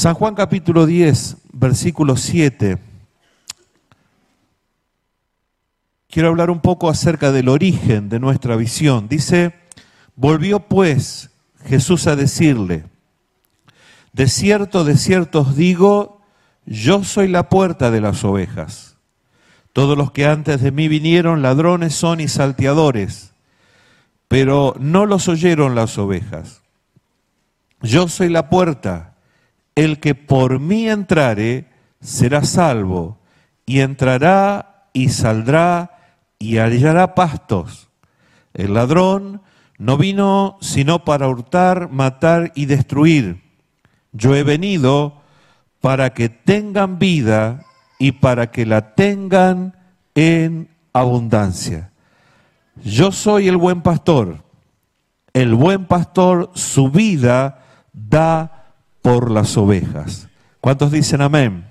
San Juan capítulo 10, versículo 7. Quiero hablar un poco acerca del origen de nuestra visión. Dice, volvió pues Jesús a decirle, de cierto, de cierto os digo, yo soy la puerta de las ovejas. Todos los que antes de mí vinieron ladrones son y salteadores, pero no los oyeron las ovejas. Yo soy la puerta el que por mí entrare será salvo, y entrará y saldrá y hallará pastos. El ladrón no vino sino para hurtar, matar y destruir. Yo he venido para que tengan vida y para que la tengan en abundancia. Yo soy el buen pastor. El buen pastor su vida da por las ovejas. ¿Cuántos dicen amén?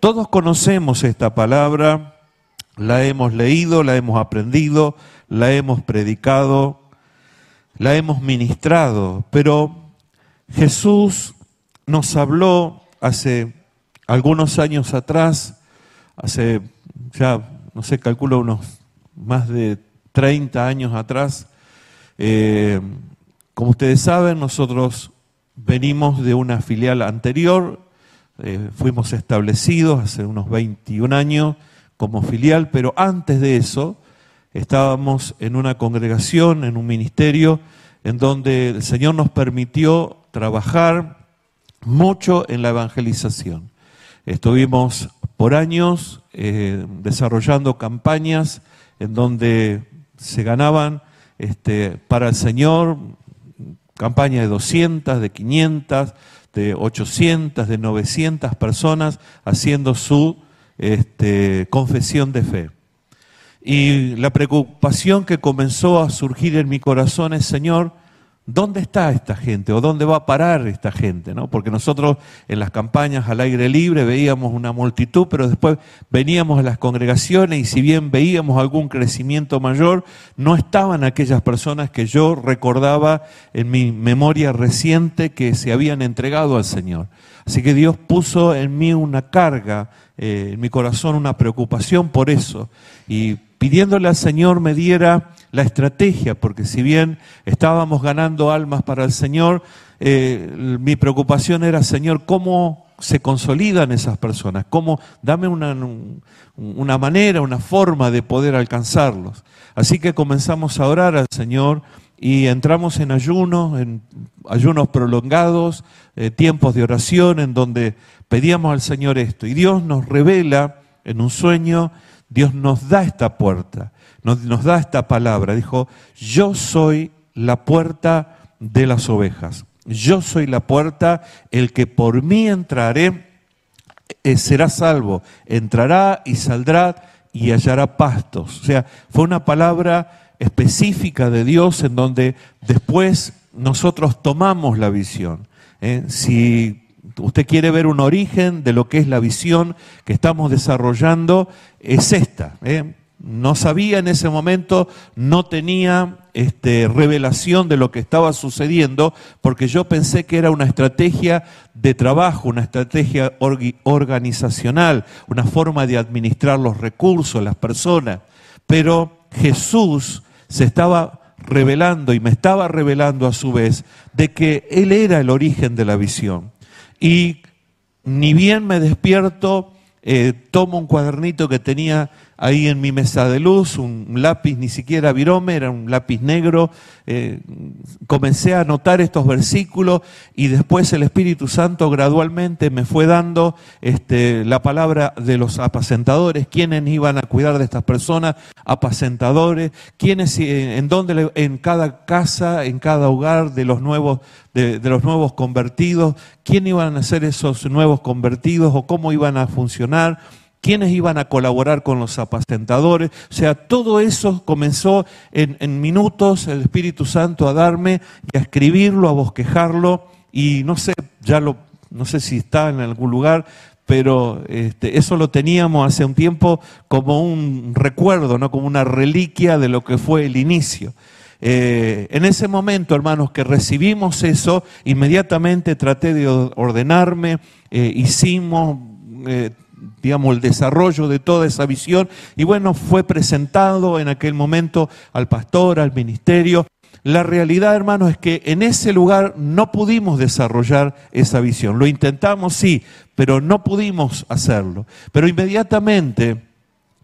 Todos conocemos esta palabra, la hemos leído, la hemos aprendido, la hemos predicado, la hemos ministrado, pero Jesús nos habló hace algunos años atrás, hace ya, no sé, calculo unos más de 30 años atrás. Eh, como ustedes saben, nosotros Venimos de una filial anterior, eh, fuimos establecidos hace unos 21 años como filial, pero antes de eso estábamos en una congregación, en un ministerio, en donde el Señor nos permitió trabajar mucho en la evangelización. Estuvimos por años eh, desarrollando campañas en donde se ganaban este, para el Señor campaña de 200, de 500, de 800, de 900 personas haciendo su este, confesión de fe. Y la preocupación que comenzó a surgir en mi corazón es, Señor, ¿Dónde está esta gente o dónde va a parar esta gente? ¿no? Porque nosotros en las campañas al aire libre veíamos una multitud, pero después veníamos a las congregaciones y si bien veíamos algún crecimiento mayor, no estaban aquellas personas que yo recordaba en mi memoria reciente que se habían entregado al Señor. Así que Dios puso en mí una carga, eh, en mi corazón una preocupación por eso y pidiéndole al Señor me diera la estrategia, porque si bien estábamos ganando almas para el Señor, eh, mi preocupación era, Señor, ¿cómo se consolidan esas personas? ¿Cómo? Dame una, una manera, una forma de poder alcanzarlos. Así que comenzamos a orar al Señor y entramos en ayunos, en ayunos prolongados, eh, tiempos de oración en donde pedíamos al Señor esto. Y Dios nos revela en un sueño, Dios nos da esta puerta nos, da esta palabra. Dijo, yo soy la puerta de las ovejas. Yo soy la puerta, el que por mí entraré eh, será salvo. Entrará y saldrá y hallará pastos. O sea, fue una palabra específica de Dios en donde después nosotros tomamos la visión. ¿eh? Si usted quiere ver un origen de lo que es la visión que estamos desarrollando, es esta. ¿eh? No sabía en ese momento, no tenía este, revelación de lo que estaba sucediendo, porque yo pensé que era una estrategia de trabajo, una estrategia organizacional, una forma de administrar los recursos, las personas. Pero Jesús se estaba revelando y me estaba revelando a su vez de que Él era el origen de la visión. Y ni bien me despierto, eh, tomo un cuadernito que tenía ahí en mi mesa de luz, un lápiz ni siquiera virome, era un lápiz negro. Eh, comencé a anotar estos versículos y después el Espíritu Santo gradualmente me fue dando este, la palabra de los apacentadores, quiénes iban a cuidar de estas personas, apacentadores, quiénes, eh, en dónde, en cada casa, en cada hogar de los nuevos, de, de los nuevos convertidos, quiénes iban a ser esos nuevos convertidos o cómo iban a funcionar quiénes iban a colaborar con los apacentadores. O sea, todo eso comenzó en, minutos el Espíritu Santo a darme y a escribirlo, a bosquejarlo. Y no sé, ya lo, no sé si está en algún lugar, pero este, eso lo teníamos hace un tiempo como un recuerdo, ¿no? como una reliquia de lo que fue el inicio. eh, en ese momento, hermanos, que recibimos eso, inmediatamente traté de ordenarme, eh, hicimos, eh, digamos, el desarrollo de toda esa visión y bueno, fue presentado en aquel momento al pastor, al ministerio. La realidad, hermanos, es que en ese lugar no pudimos desarrollar esa visión. Lo intentamos, sí, pero no pudimos hacerlo. Pero inmediatamente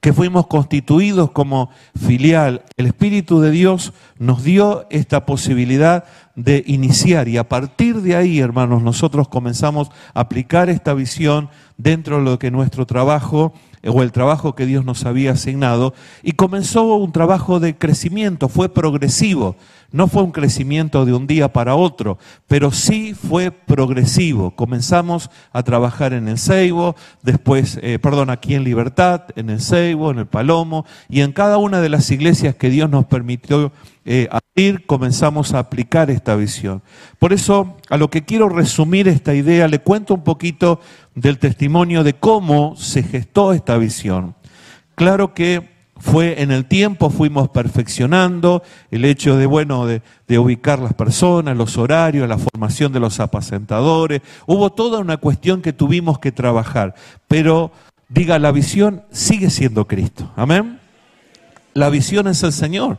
que fuimos constituidos como filial, el Espíritu de Dios nos dio esta posibilidad de iniciar y a partir de ahí, hermanos, nosotros comenzamos a aplicar esta visión dentro de lo que nuestro trabajo o el trabajo que Dios nos había asignado y comenzó un trabajo de crecimiento, fue progresivo. No fue un crecimiento de un día para otro, pero sí fue progresivo. Comenzamos a trabajar en el Seibo, después, eh, perdón, aquí en Libertad, en el Seibo, en el Palomo, y en cada una de las iglesias que Dios nos permitió eh, abrir, comenzamos a aplicar esta visión. Por eso, a lo que quiero resumir esta idea, le cuento un poquito del testimonio de cómo se gestó esta visión. Claro que fue en el tiempo, fuimos perfeccionando el hecho de, bueno, de, ubicar las personas, los horarios, la formación de los apacentadores. Hubo toda una cuestión que tuvimos que trabajar. Pero, diga, la visión sigue siendo Cristo. Amén. La visión es el Señor.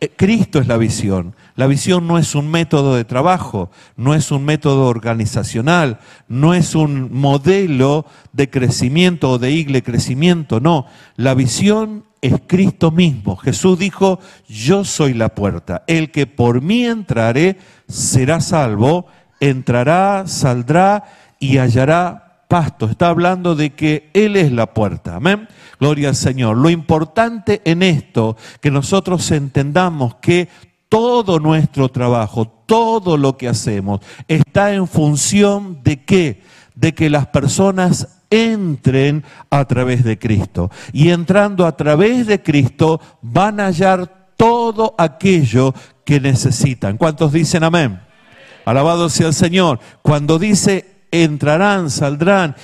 Eh, Cristo es la visión. La visión no es un método de trabajo, no es un método organizacional, no es un modelo de crecimiento o de igle crecimiento, no. La visión es Cristo mismo. Jesús dijo, yo soy la puerta. El que por mí entrare será salvo, entrará, saldrá y hallará pasto. Está hablando de que Él es la puerta. Amén. Gloria al Señor. Lo importante en esto, que nosotros entendamos que todo nuestro trabajo, todo lo que hacemos, está en función de qué? De que las personas entren a través de Cristo. Y entrando a través de Cristo van a hallar todo aquello que necesitan. ¿Cuántos dicen amén? Alabado sea el Señor. Cuando dice entrarán, saldrán,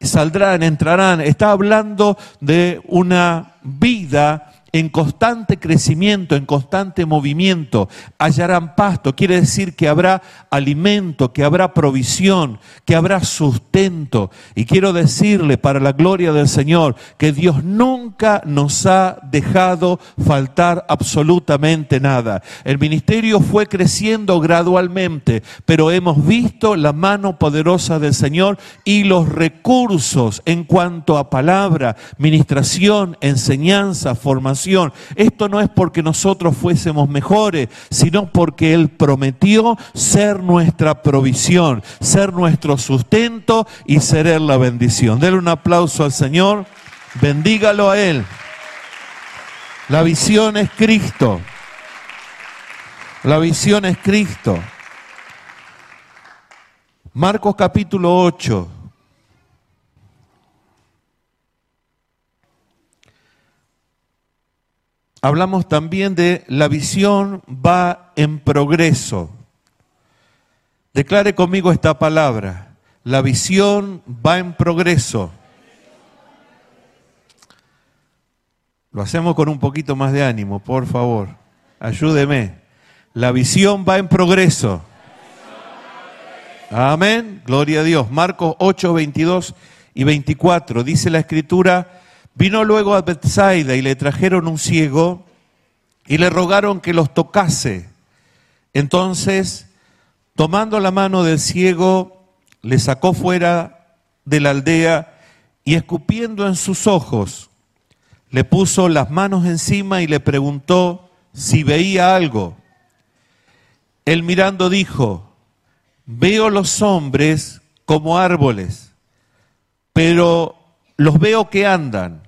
saldrán, entrarán, está hablando de una vida en constante crecimiento, en constante movimiento, hallarán pasto, quiere decir que habrá alimento, que habrá provisión, que habrá sustento. Y quiero decirle para la gloria del Señor que Dios nunca nos ha dejado faltar absolutamente nada. El ministerio fue creciendo gradualmente, pero hemos visto la mano poderosa del Señor y los recursos en cuanto a palabra, ministración, enseñanza, formación esto no es porque nosotros fuésemos mejores, sino porque Él prometió ser nuestra provisión, ser nuestro sustento y ser Él la bendición. Denle un aplauso al Señor, bendígalo a Él. La visión es Cristo. La visión es Cristo. Marcos capítulo 8. Hablamos también de la visión va en progreso. Declare conmigo esta palabra. La visión va en progreso. Lo hacemos con un poquito más de ánimo, por favor. Ayúdeme. La visión va en progreso. Amén. Gloria a Dios. Marcos 8, 22 y 24. Dice la escritura Vino luego a Bethsaida y le trajeron un ciego y le rogaron que los tocase. Entonces, tomando la mano del ciego, le sacó fuera de la aldea y escupiendo en sus ojos, le puso las manos encima y le preguntó si veía algo. Él mirando dijo, veo los hombres como árboles, pero los veo que andan.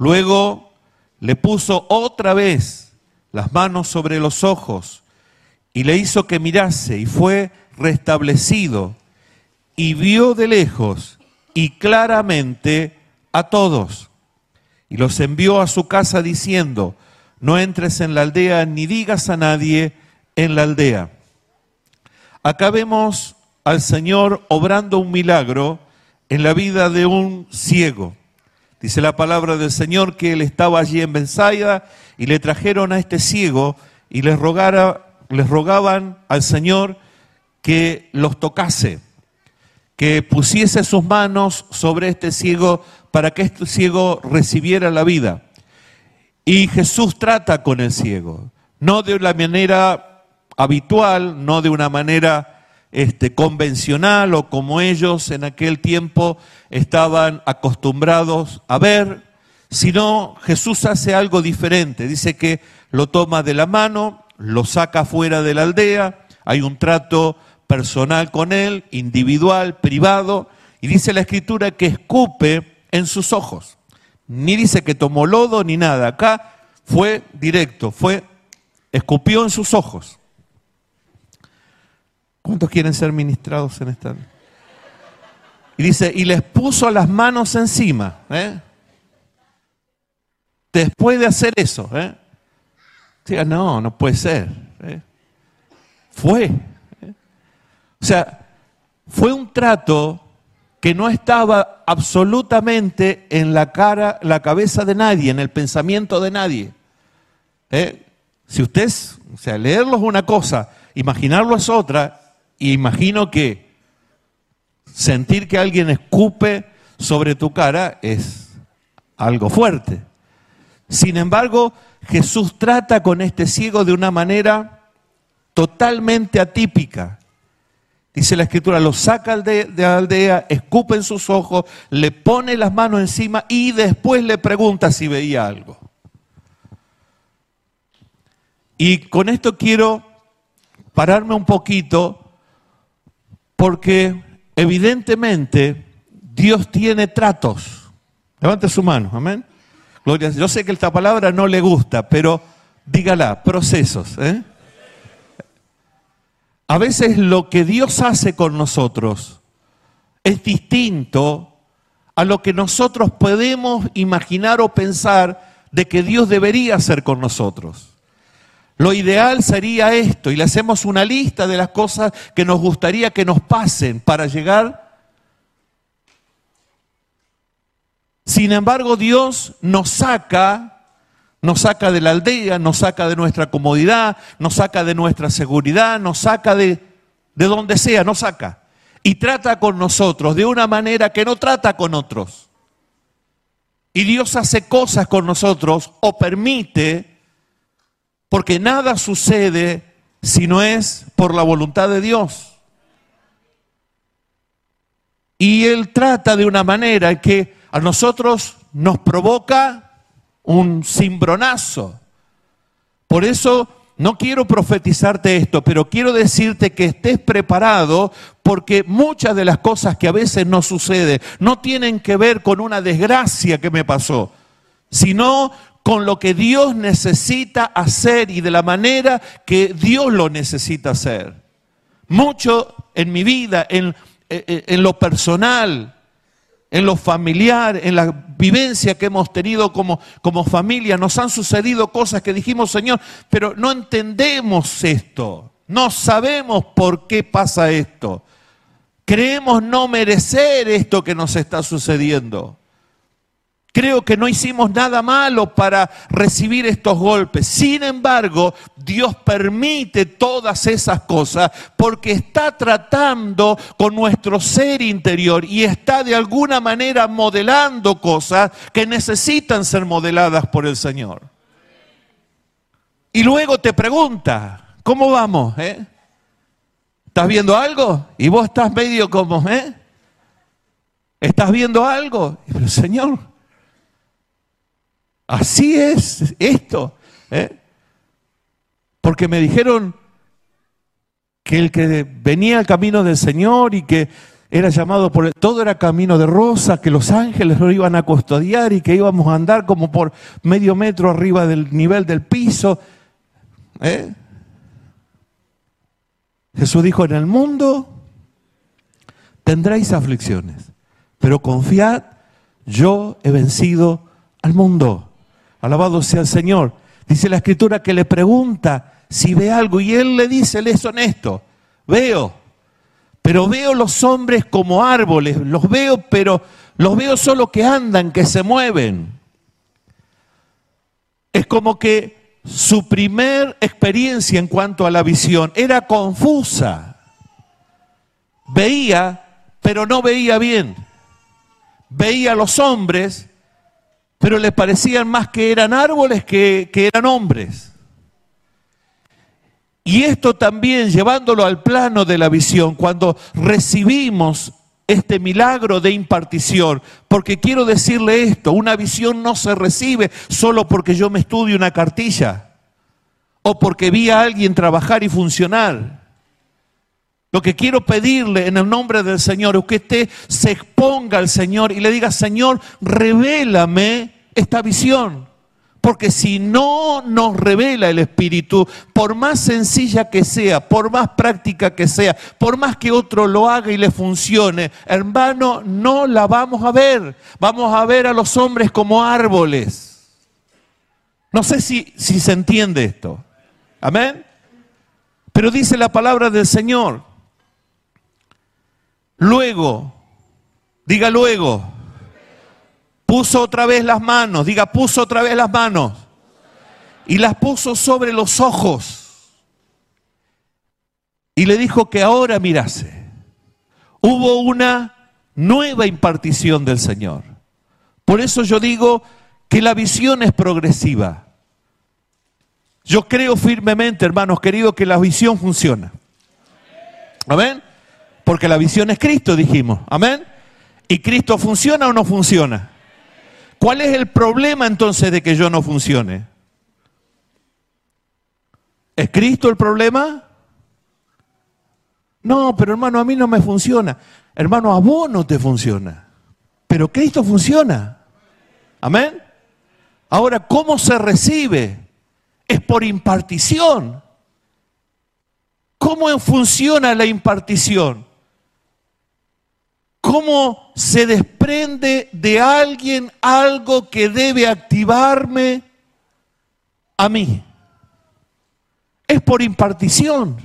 Luego le puso otra vez las manos sobre los ojos y le hizo que mirase y fue restablecido y vio de lejos y claramente a todos. Y los envió a su casa diciendo, no entres en la aldea ni digas a nadie en la aldea. Acá vemos al Señor obrando un milagro en la vida de un ciego. Dice la palabra del Señor que él estaba allí en Benzaya y le trajeron a este ciego y les, rogara, les rogaban al Señor que los tocase, que pusiese sus manos sobre este ciego para que este ciego recibiera la vida. Y Jesús trata con el ciego, no de una manera habitual, no de una manera este, convencional o como ellos en aquel tiempo estaban acostumbrados a ver, sino Jesús hace algo diferente. Dice que lo toma de la mano, lo saca fuera de la aldea, hay un trato personal con él, individual, privado, y dice la escritura que escupe en sus ojos. Ni dice que tomó lodo ni nada. Acá fue directo, fue, escupió en sus ojos. ¿Cuántos quieren ser ministrados en esta? Y dice, y les puso las manos encima. ¿eh? Después de hacer eso, ¿eh? Diga, no, no puede ser. ¿eh? Fue. ¿eh? O sea, fue un trato que no estaba absolutamente en la cara, la cabeza de nadie, en el pensamiento de nadie. Si usted, o sea, leerlo es una cosa, imaginarlo es otra, y imagino que sentir que alguien escupe sobre tu cara es algo fuerte. Sin embargo, Jesús trata con este ciego de una manera totalmente atípica. Dice la escritura, lo saca de, la aldea, escupe en sus ojos, le pone las manos encima y después le pregunta si veía algo. Y con esto quiero pararme un poquito porque evidentemente Dios tiene tratos. Levante su mano, amén. Gloria, yo sé que esta palabra no le gusta, pero dígala, procesos. ¿eh? A veces lo que Dios hace con nosotros es distinto a lo que nosotros podemos imaginar o pensar de que Dios debería hacer con nosotros. Lo ideal sería esto, y le hacemos una lista de las cosas que nos gustaría que nos pasen para llegar. Sin embargo, Dios nos saca nos saca de la aldea, nos saca de nuestra comodidad, nos saca de nuestra seguridad, nos saca de, de donde sea, nos saca. Y trata con nosotros de una manera que no trata con otros. Y Dios hace cosas con nosotros o permite, porque nada sucede si no es por la voluntad de Dios. Y Él trata de una manera que a nosotros nos provoca un cimbronazo. Por eso no quiero profetizarte esto, pero quiero decirte que estés preparado porque muchas de las cosas que a veces nos suceden no tienen que ver con una desgracia que me pasó, sino con lo que Dios necesita hacer y de la manera que Dios lo necesita hacer. Mucho en mi vida, en, en lo personal, en lo familiar, en la vivencia que hemos tenido como familia, nos han sucedido cosas que dijimos, Señor, pero no entendemos esto, no sabemos por qué pasa esto. Creemos no merecer esto que nos está sucediendo. Creo que no hicimos nada malo para recibir estos golpes. Sin embargo, Dios permite todas esas cosas porque está tratando con nuestro ser interior y está de alguna manera modelando cosas que necesitan ser modeladas por el Señor. Y luego te pregunta, ¿cómo vamos? Eh? ¿Estás viendo algo? Y vos estás medio como, ¿eh? ¿Estás viendo algo? Pero Señor, Así es esto. ¿eh? Porque me dijeron que el que venía al camino del Señor y que era llamado por todo era camino de rosa, que los ángeles lo iban a custodiar y que íbamos a andar como por medio metro arriba del nivel del piso. ¿eh? Jesús dijo, en el mundo tendréis aflicciones, pero confiad, yo he vencido al mundo. Alabado sea el Señor. Dice la escritura que le pregunta si ve algo y él le dice, él es honesto, veo, pero veo los hombres como árboles, los veo, pero los veo solo que andan, que se mueven. Es como que su primer experiencia en cuanto a la visión era confusa. Veía, pero no veía bien. Veía a los hombres, pero le parecían más que eran árboles que, que eran hombres. Y esto también llevándolo al plano de la visión, cuando recibimos este milagro de impartición, porque quiero decirle esto, una visión no se recibe solo porque yo me estudio una cartilla o porque vi a alguien trabajar y funcionar. Lo que quiero pedirle en el nombre del Señor es que usted se exponga al Señor y le diga, Señor, revélame esta visión. Porque si no nos revela el Espíritu, por más sencilla que sea, por más práctica que sea, por más que otro lo haga y le funcione, hermano, no la vamos a ver. Vamos a ver a los hombres como árboles. No sé si, si se entiende esto. Amén. Pero dice la palabra del Señor. Luego, diga luego Puso otra vez las manos, diga, puso otra vez las manos. Y las puso sobre los ojos. Y le dijo que ahora mirase. Hubo una nueva impartición del Señor. Por eso yo digo que la visión es progresiva. Yo creo firmemente, hermanos queridos, que la visión funciona. Amén. Porque la visión es Cristo, dijimos. Amén. ¿Y Cristo funciona o no funciona? ¿Cuál es el problema entonces de que yo no funcione? ¿Es Cristo el problema? No, pero hermano, a mí no me funciona. Hermano, a vos no te funciona. Pero Cristo funciona. Amén. Ahora, ¿cómo se recibe? Es por impartición. ¿Cómo funciona la impartición? ¿Cómo se desprende de alguien algo que debe activarme a mí? Es por impartición.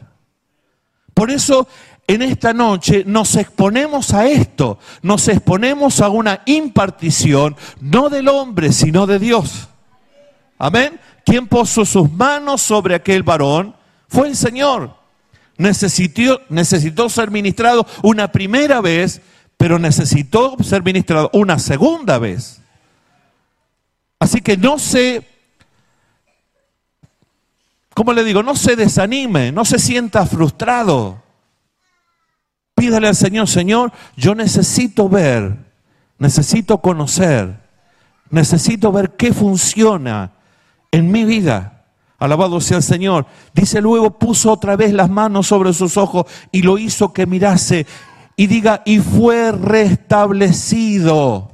Por eso en esta noche nos exponemos a esto, nos exponemos a una impartición, no del hombre, sino de Dios. Amén. ¿Quién puso sus manos sobre aquel varón? Fue el Señor. Necesitó, necesitó ser ministrado una primera vez pero necesitó ser ministrado una segunda vez. Así que no se, ¿cómo le digo? No se desanime, no se sienta frustrado. Pídale al Señor, Señor, yo necesito ver, necesito conocer, necesito ver qué funciona en mi vida. Alabado sea el Señor. Dice luego, puso otra vez las manos sobre sus ojos y lo hizo que mirase y diga, y fue restablecido.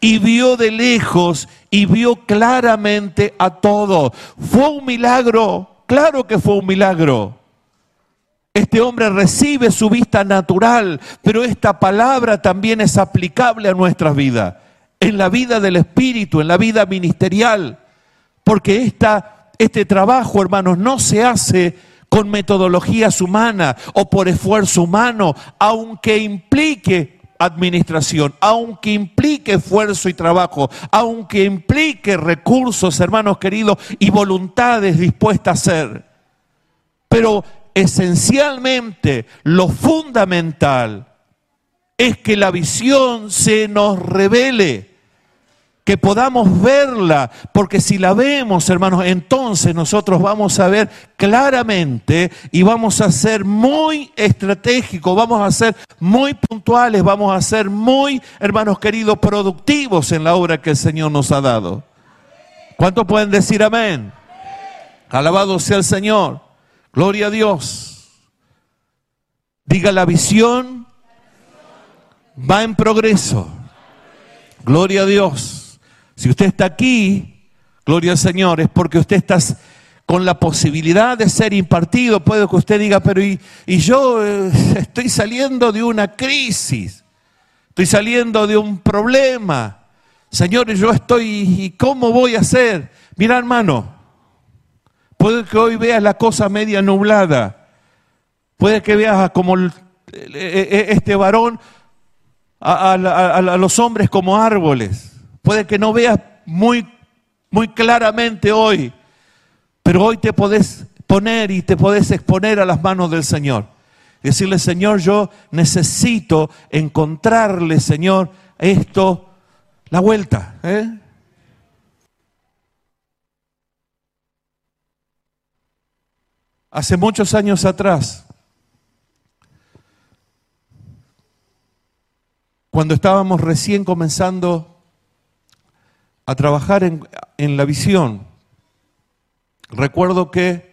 Y vio de lejos y vio claramente a todo. Fue un milagro, claro que fue un milagro. Este hombre recibe su vista natural, pero esta palabra también es aplicable a nuestra vida, en la vida del Espíritu, en la vida ministerial, porque esta, este trabajo, hermanos, no se hace con metodologías humanas o por esfuerzo humano, aunque implique administración, aunque implique esfuerzo y trabajo, aunque implique recursos, hermanos queridos, y voluntades dispuestas a ser. Pero esencialmente lo fundamental es que la visión se nos revele que podamos verla, porque si la vemos, hermanos, entonces nosotros vamos a ver claramente y vamos a ser muy estratégicos, vamos a ser muy puntuales, vamos a ser muy, hermanos queridos, productivos en la obra que el Señor nos ha dado. ¿Cuántos pueden decir amén? Alabado sea el Señor. Gloria a Dios. Diga la visión va en progreso. Gloria a Dios. Si usted está aquí, gloria al Señor, es porque usted está con la posibilidad de ser impartido. Puede que usted diga, pero y, yo eh, estoy saliendo de una crisis, estoy saliendo de un problema. Señor, yo estoy, ¿y cómo voy a hacer? Mira, hermano, puede que hoy veas la cosa media nublada, puede que veas como este varón a los hombres como árboles. Puede que no veas muy, muy claramente hoy, Pero hoy te podés poner y te podés exponer a las manos del Señor. Decirle, Señor, yo necesito encontrarle, Señor, esto, la vuelta. ¿eh? Hace muchos años atrás, cuando estábamos recién comenzando a trabajar en, la visión, recuerdo que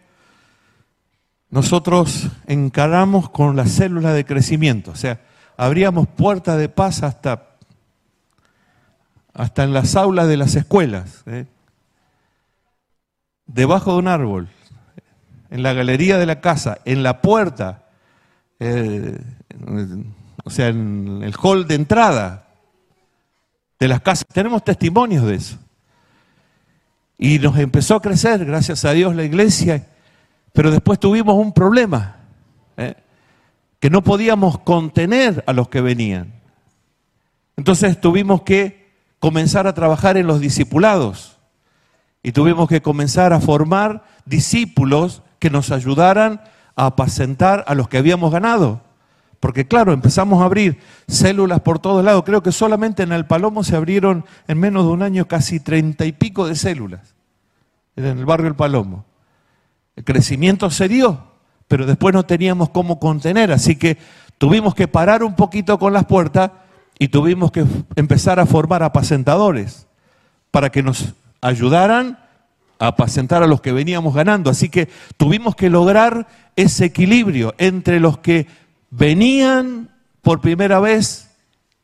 nosotros encaramos con la célula de crecimiento, o sea, abríamos puertas de paz hasta, hasta en las aulas de las escuelas, ¿eh? debajo de un árbol, en la galería de la casa, en la puerta, eh, o sea, en el hall de entrada de las casas. Tenemos testimonios de eso. Y nos empezó a crecer, gracias a Dios, la iglesia pero después tuvimos un problema, ¿eh? que no podíamos contener a los que venían. Entonces tuvimos que comenzar a trabajar en los discipulados y tuvimos que comenzar a formar discípulos que nos ayudaran a apacentar a los que habíamos ganado. Porque claro, empezamos a abrir células por todos lados. Creo que solamente en el Palomo se abrieron en menos de un año casi treinta y pico de células. En el barrio El Palomo. El crecimiento se dio, pero después no teníamos cómo contener, así que tuvimos que parar un poquito con las puertas y tuvimos que empezar a formar apacentadores para que nos ayudaran a apacentar a los que veníamos ganando. Así que tuvimos que lograr ese equilibrio entre los que venían por primera vez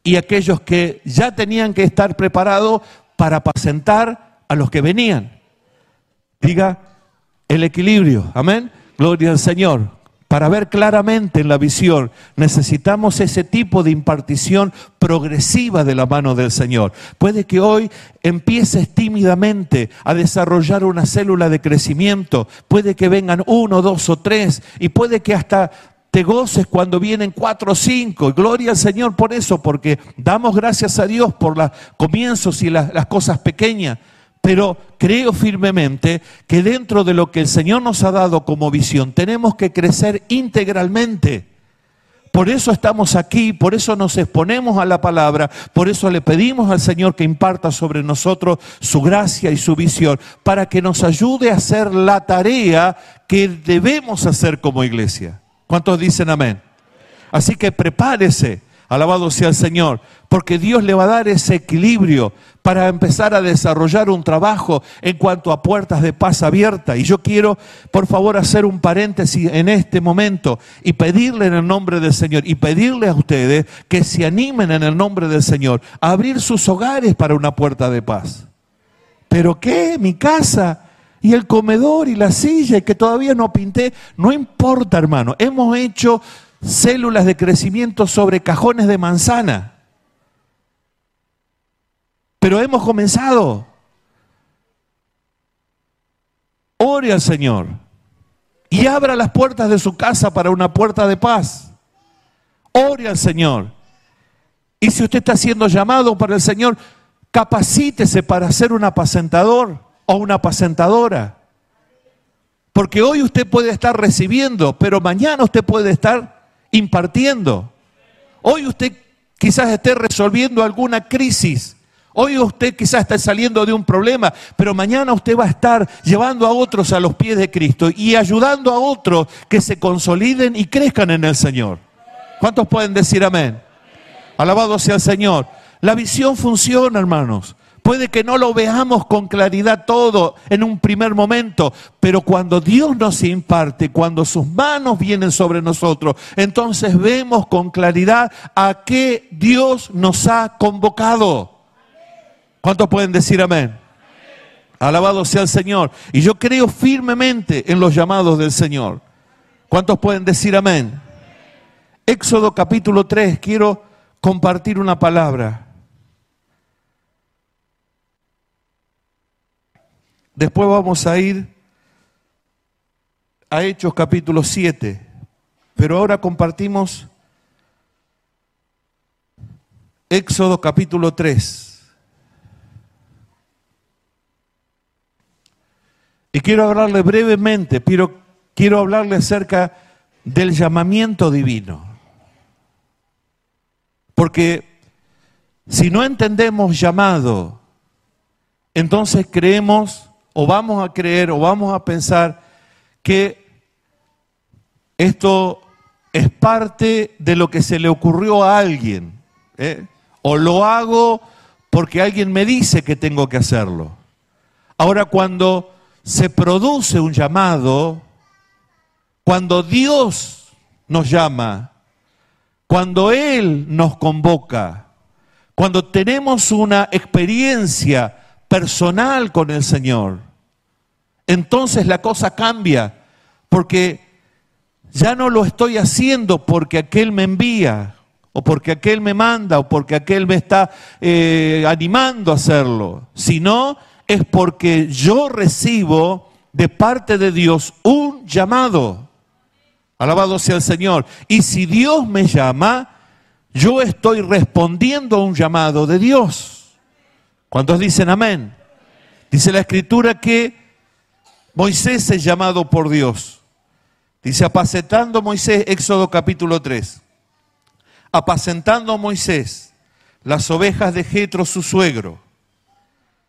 y aquellos que ya tenían que estar preparados para apacentar a los que venían. Diga, el equilibrio. Amén. Gloria al Señor. Para ver claramente en la visión necesitamos ese tipo de impartición progresiva de la mano del Señor. Puede que hoy empieces tímidamente a desarrollar una célula de crecimiento, puede que vengan uno, dos o tres, y puede que hasta te goces cuando vienen cuatro o cinco. Gloria al Señor por eso, porque damos gracias a Dios por los comienzos y las, las cosas pequeñas. Pero creo firmemente que dentro de lo que el Señor nos ha dado como visión, tenemos que crecer integralmente. Por eso estamos aquí, por eso nos exponemos a la palabra, por eso le pedimos al Señor que imparta sobre nosotros su gracia y su visión, para que nos ayude a hacer la tarea que debemos hacer como iglesia. ¿Cuántos dicen amén? Así que prepárese, alabado sea el Señor, porque Dios le va a dar ese equilibrio para empezar a desarrollar un trabajo en cuanto a puertas de paz abierta. Y yo quiero, por favor, hacer un paréntesis en este momento y pedirle en el nombre del Señor y pedirle a ustedes que se animen en el nombre del Señor a abrir sus hogares para una puerta de paz. ¿Pero qué? Mi casa y el comedor y la silla que todavía no pinté. No importa, hermano. Hemos hecho células de crecimiento sobre cajones de manzana pero hemos comenzado. Ore al Señor y abra las puertas de su casa para una puerta de paz. Ore al Señor. Y si usted está siendo llamado para el Señor, capacítese para ser un apacentador o una apacentadora. Porque hoy usted puede estar recibiendo, pero mañana usted puede estar impartiendo. Hoy usted quizás esté resolviendo alguna crisis Hoy usted quizás está saliendo de un problema, pero mañana usted va a estar llevando a otros a los pies de Cristo y ayudando a otros que se consoliden y crezcan en el Señor. ¿Cuántos pueden decir amén? Alabado sea el Señor. La visión funciona, hermanos. Puede que no lo veamos con claridad todo en un primer momento, pero cuando Dios nos imparte, cuando sus manos vienen sobre nosotros, entonces vemos con claridad a qué Dios nos ha convocado. ¿Cuántos pueden decir amén? Alabado sea el Señor. Y yo creo firmemente en los llamados del Señor. ¿Cuántos pueden decir amén? Éxodo capítulo 3, quiero compartir una palabra. Después vamos a ir a Hechos capítulo 7, pero ahora compartimos Éxodo capítulo 3. Y quiero hablarle brevemente, pero quiero hablarle acerca del llamamiento divino. Porque si no entendemos llamado, entonces creemos o vamos a creer o vamos a pensar que esto es parte de lo que se le ocurrió a alguien. ¿eh? O lo hago porque alguien me dice que tengo que hacerlo. Ahora, cuando se produce un llamado, cuando Dios nos llama, cuando Él nos convoca, cuando tenemos una experiencia personal con el Señor, entonces la cosa cambia, porque ya no lo estoy haciendo porque aquel me envía, o porque aquel me manda, o porque aquel me está eh, animando a hacerlo, sino es porque yo recibo de parte de Dios un llamado. Alabado sea el Señor. Y si Dios me llama, yo estoy respondiendo a un llamado de Dios. ¿Cuántos dicen amén? Dice la escritura que Moisés es llamado por Dios. Dice, apacentando Moisés, Éxodo capítulo 3. Apacentando Moisés las ovejas de Jetro, su suegro,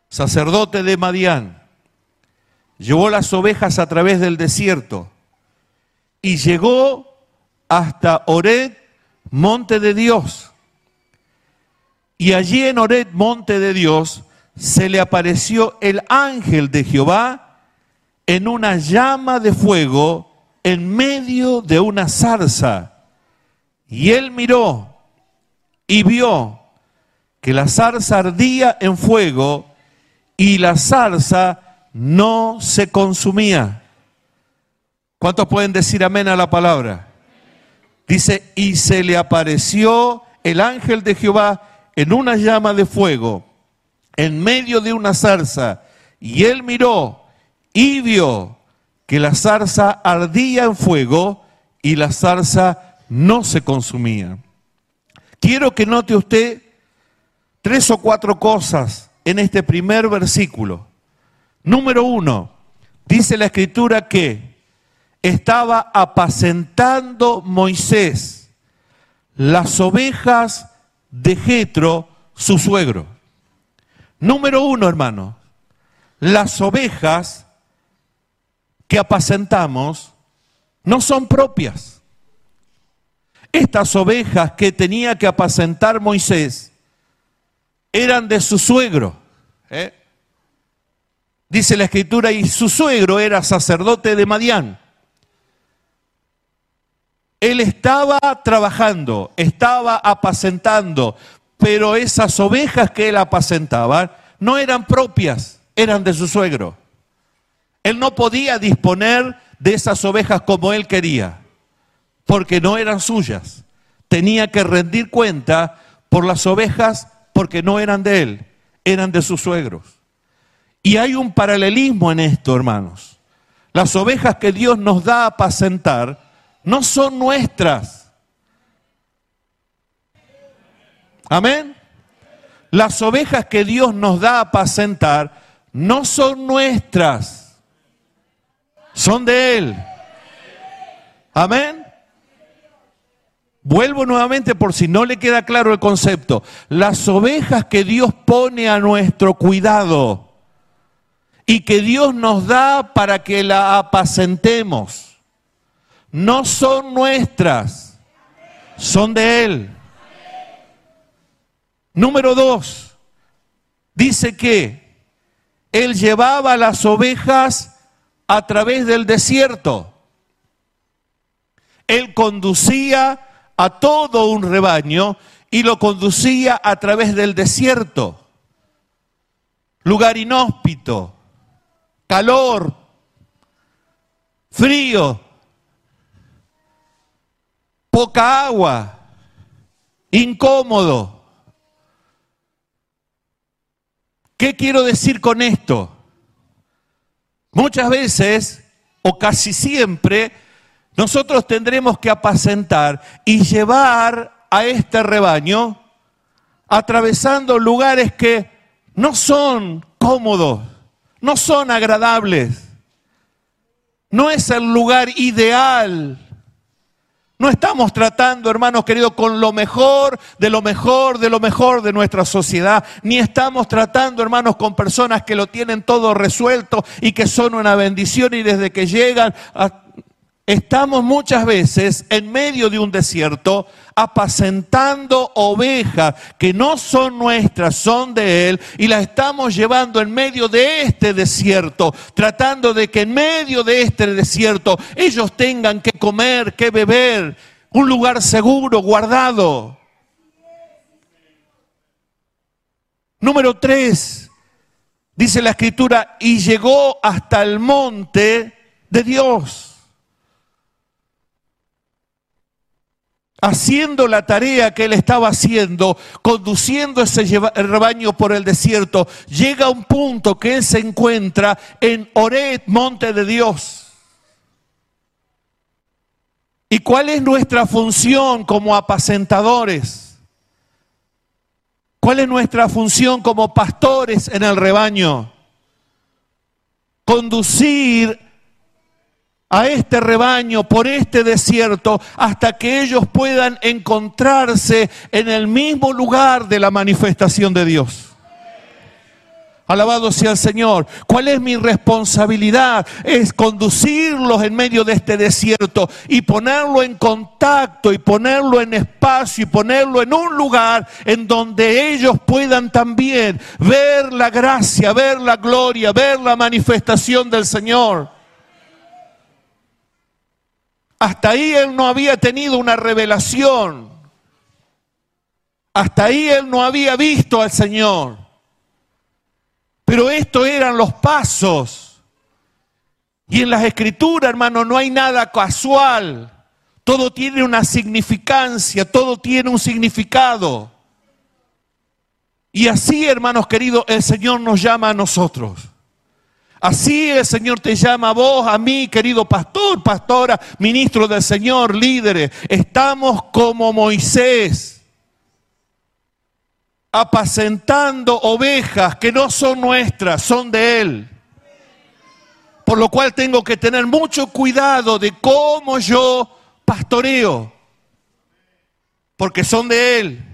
sacerdote de Madián, llevó las ovejas a través del desierto y llegó hasta Ored, monte de Dios. Y allí en Ored, monte de Dios, se le apareció el ángel de Jehová en una llama de fuego en medio de una zarza. Y él miró y vio que la zarza ardía en fuego y la zarza no se consumía. ¿Cuántos pueden decir amén a la palabra? Dice, y se le apareció el ángel de Jehová en una llama de fuego, en medio de una zarza, y él miró y vio que la zarza ardía en fuego y la zarza no se consumía. Quiero que note usted tres o cuatro cosas en este primer versículo. Número uno, dice la escritura que estaba apacentando Moisés las ovejas de Jetro, su suegro. Número uno, hermano, las ovejas que apacentamos no son propias. Estas ovejas que tenía que apacentar Moisés eran de su suegro. ¿eh? Dice la escritura, y su suegro era sacerdote de Madián. Él estaba trabajando, estaba apacentando, pero esas ovejas que él apacentaba no eran propias, eran de su suegro. Él no podía disponer de esas ovejas como él quería, porque no eran suyas. Tenía que rendir cuenta por las ovejas porque no eran de él, eran de sus suegros. Y hay un paralelismo en esto, hermanos. Las ovejas que Dios nos da a apacentar no son nuestras. Amén. Las ovejas que Dios nos da a apacentar no son nuestras, son de Él. Amén. Vuelvo nuevamente por si no le queda claro el concepto. Las ovejas que Dios pone a nuestro cuidado y que Dios nos da para que la apacentemos, no son nuestras, son de Él. Número dos, dice que Él llevaba las ovejas a través del desierto. Él conducía a todo un rebaño y lo conducía a través del desierto. Lugar inhóspito, calor, frío, poca agua, incómodo. ¿Qué quiero decir con esto? Muchas veces, o casi siempre, nosotros tendremos que apacentar y llevar a este rebaño atravesando lugares que no son cómodos, no son agradables. no es el lugar ideal. No estamos tratando, hermanos queridos, con lo mejor, de lo mejor, de lo mejor de nuestra sociedad. Ni estamos tratando, hermanos, con personas que lo tienen todo resuelto y que son una bendición y desde que llegan a Estamos muchas veces en medio de un desierto apacentando ovejas que no son nuestras, son de Él, y las estamos llevando en medio de este desierto, tratando de que en medio de este desierto ellos tengan que comer, que beber, un lugar seguro, guardado. Número tres, dice la escritura, y llegó hasta el monte de Dios. Haciendo la tarea que él estaba haciendo, conduciendo ese rebaño por el desierto, llega a un punto que él se encuentra en Oret, monte de Dios. ¿Y cuál es nuestra función como apacentadores? ¿Cuál es nuestra función como pastores en el rebaño? Conducir a este rebaño por este desierto hasta que ellos puedan encontrarse en el mismo lugar de la manifestación de Dios. Alabado sea el Señor. ¿Cuál es mi responsabilidad? Es conducirlos en medio de este desierto y ponerlo en contacto y ponerlo en espacio y ponerlo en un lugar en donde ellos puedan también ver la gracia, ver la gloria, ver la manifestación del Señor. Hasta ahí él no había tenido una revelación. Hasta ahí él no había visto al Señor. Pero estos eran los pasos. Y en las escrituras, hermano, no hay nada casual. Todo tiene una significancia, todo tiene un significado. Y así, hermanos queridos, el Señor nos llama a nosotros. Así el Señor te llama a vos, a mí, querido pastor, pastora, ministro del Señor, líderes. Estamos como Moisés, apacentando ovejas que no son nuestras, son de Él. Por lo cual tengo que tener mucho cuidado de cómo yo pastoreo, porque son de Él.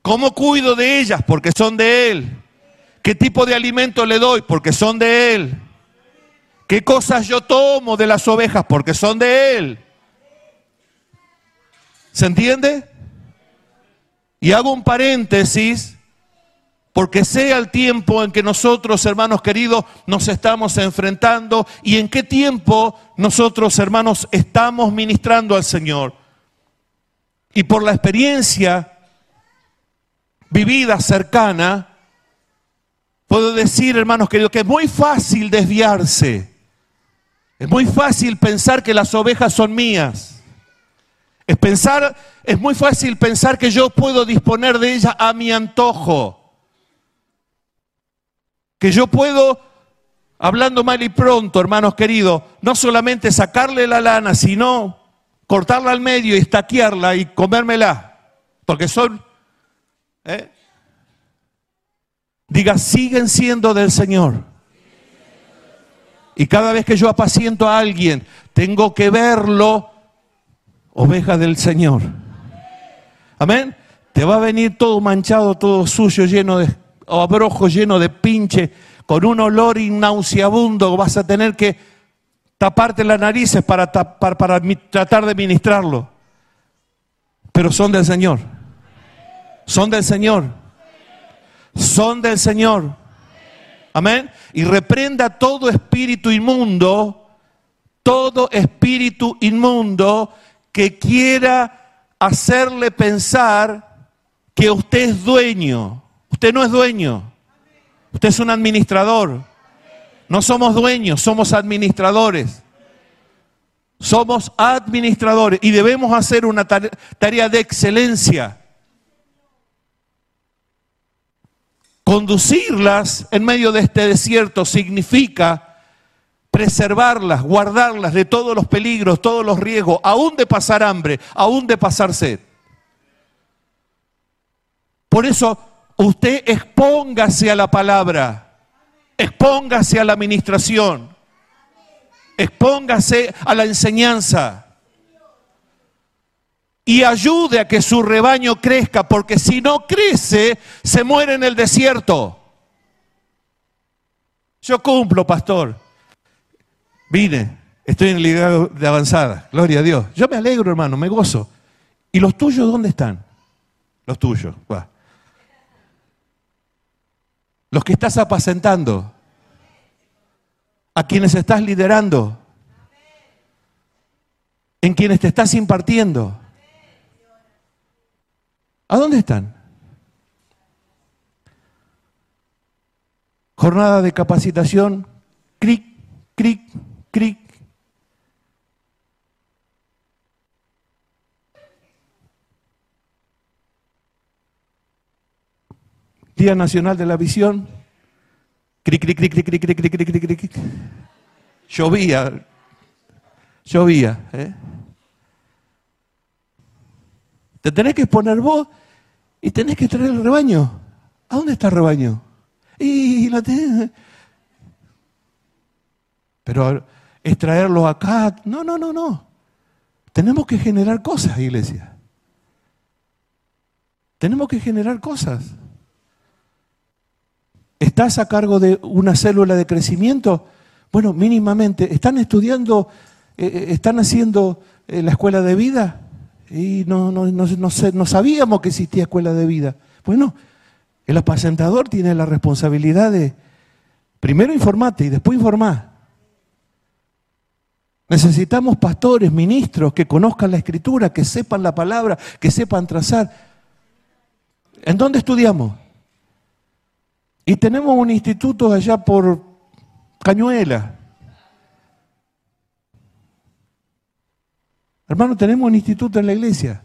¿Cómo cuido de ellas? Porque son de Él. ¿Qué tipo de alimento le doy? Porque son de Él. ¿Qué cosas yo tomo de las ovejas? Porque son de Él. ¿Se entiende? Y hago un paréntesis porque sea el tiempo en que nosotros, hermanos queridos, nos estamos enfrentando y en qué tiempo nosotros, hermanos, estamos ministrando al Señor. Y por la experiencia vivida cercana, Puedo decir, hermanos queridos, que es muy fácil desviarse. Es muy fácil pensar que las ovejas son mías. Es pensar, es muy fácil pensar que yo puedo disponer de ellas a mi antojo. Que yo puedo, hablando mal y pronto, hermanos queridos, no solamente sacarle la lana, sino cortarla al medio y estaquearla y comérmela. Porque son, ¿eh? Diga, siguen siendo del Señor. Y cada vez que yo apaciento a alguien, tengo que verlo oveja del Señor. Amén. Te va a venir todo manchado, todo sucio, lleno de abrojo, lleno de pinche, con un olor innauseabundo. Vas a tener que taparte las narices para, para tratar de ministrarlo. Pero son del Señor. Son del Señor son del Señor. Amén. Y reprenda todo espíritu inmundo, todo espíritu inmundo que quiera hacerle pensar que usted es dueño. Usted no es dueño. Usted es un administrador. No somos dueños, somos administradores. Somos administradores y debemos hacer una tarea de excelencia. Conducirlas en medio de este desierto significa preservarlas, guardarlas de todos los peligros, todos los riesgos, aún de pasar hambre, aún de pasar sed. Por eso usted expóngase a la palabra, expóngase a la administración. expóngase a la enseñanza y ayude a que su rebaño crezca, porque si no crece, se muere en el desierto. Yo cumplo, pastor. Vine, estoy en el liderazgo de avanzada, gloria a Dios. Yo me alegro, hermano, me gozo. ¿Y los tuyos dónde están? Los tuyos. Los que estás apacentando, a quienes estás liderando, en quienes te estás impartiendo. ¿A dónde están? Jornada de capacitación, cric, cric, cric. Día Nacional de la Visión, cric, cric, cric, cric, cric, cric, cric, cric, cric. Llovía, llovía. ¿eh? Te tenés que exponer vos y tenés que traer el rebaño. ¿A dónde está el rebaño? Y lo tenés. Pero es traerlo acá. No, no, no, no. Tenemos que generar cosas, iglesia. Tenemos que generar cosas. ¿Estás a cargo de una célula de crecimiento? Bueno, mínimamente. ¿Están estudiando, eh, eh, están haciendo eh, la escuela de vida? Y no, no, no, no, sabíamos que existía escuela de vida. Bueno, el apacentador tiene la responsabilidad de primero informate y después informar. Necesitamos pastores, ministros que conozcan la escritura, que sepan la palabra, que sepan trazar. ¿En dónde estudiamos? Y tenemos un instituto allá por Cañuela, Hermano, tenemos un instituto en la iglesia.